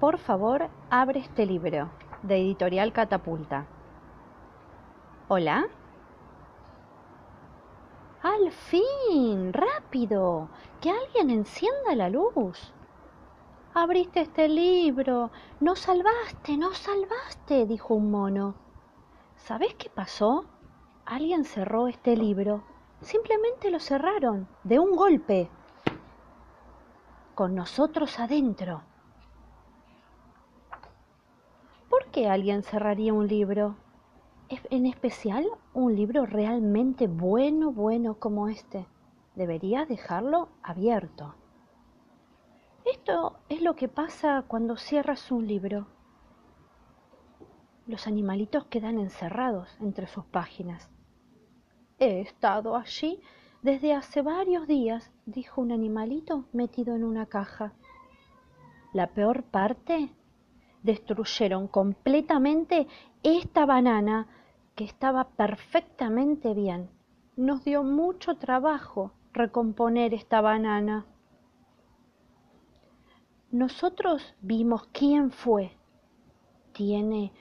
Por favor, abre este libro de Editorial Catapulta. ¿Hola? Al fin, rápido, que alguien encienda la luz. Abriste este libro, nos salvaste, nos salvaste, dijo un mono. ¿Sabes qué pasó? Alguien cerró este libro. Simplemente lo cerraron, de un golpe. Con nosotros adentro. ¿Por alguien cerraría un libro? En especial un libro realmente bueno, bueno como este. Debería dejarlo abierto. Esto es lo que pasa cuando cierras un libro. Los animalitos quedan encerrados entre sus páginas. He estado allí desde hace varios días, dijo un animalito metido en una caja. La peor parte, destruyeron completamente esta banana que estaba perfectamente bien. Nos dio mucho trabajo recomponer esta banana. Nosotros vimos quién fue. Tiene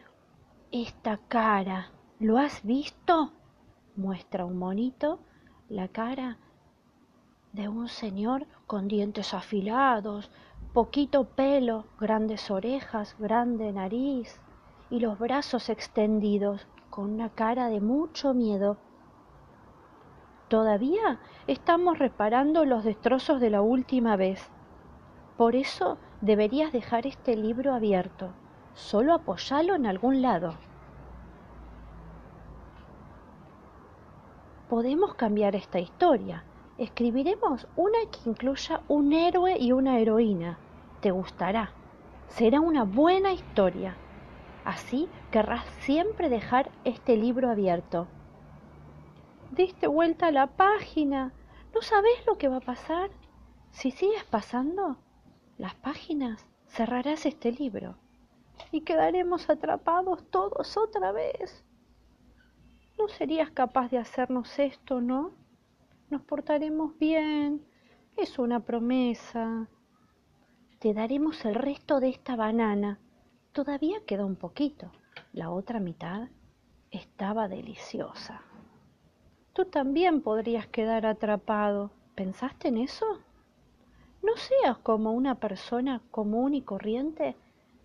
esta cara. ¿Lo has visto? Muestra un monito la cara de un señor con dientes afilados, poquito pelo, grandes orejas, grande nariz y los brazos extendidos, con una cara de mucho miedo. Todavía estamos reparando los destrozos de la última vez. Por eso deberías dejar este libro abierto. Solo apoyalo en algún lado. Podemos cambiar esta historia. Escribiremos una que incluya un héroe y una heroína. Te gustará. Será una buena historia. Así querrás siempre dejar este libro abierto. Diste vuelta a la página. ¿No sabes lo que va a pasar? Si sigues pasando, las páginas, cerrarás este libro y quedaremos atrapados todos otra vez. ¿No serías capaz de hacernos esto, no? Nos portaremos bien. Es una promesa. Te daremos el resto de esta banana. Todavía queda un poquito. La otra mitad estaba deliciosa. Tú también podrías quedar atrapado. ¿Pensaste en eso? No seas como una persona común y corriente,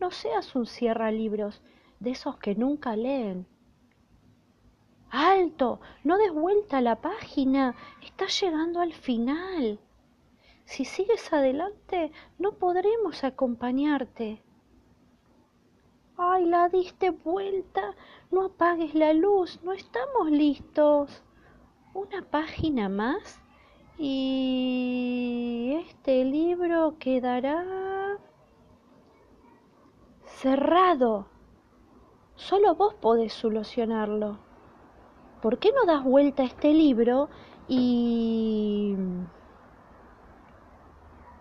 no seas un cierra libros de esos que nunca leen. ¡Alto! No des vuelta a la página. Estás llegando al final. Si sigues adelante, no podremos acompañarte. ¡Ay, la diste vuelta! No apagues la luz, no estamos listos. Una página más y este libro quedará cerrado. Solo vos podés solucionarlo. ¿Por qué no das vuelta a este libro y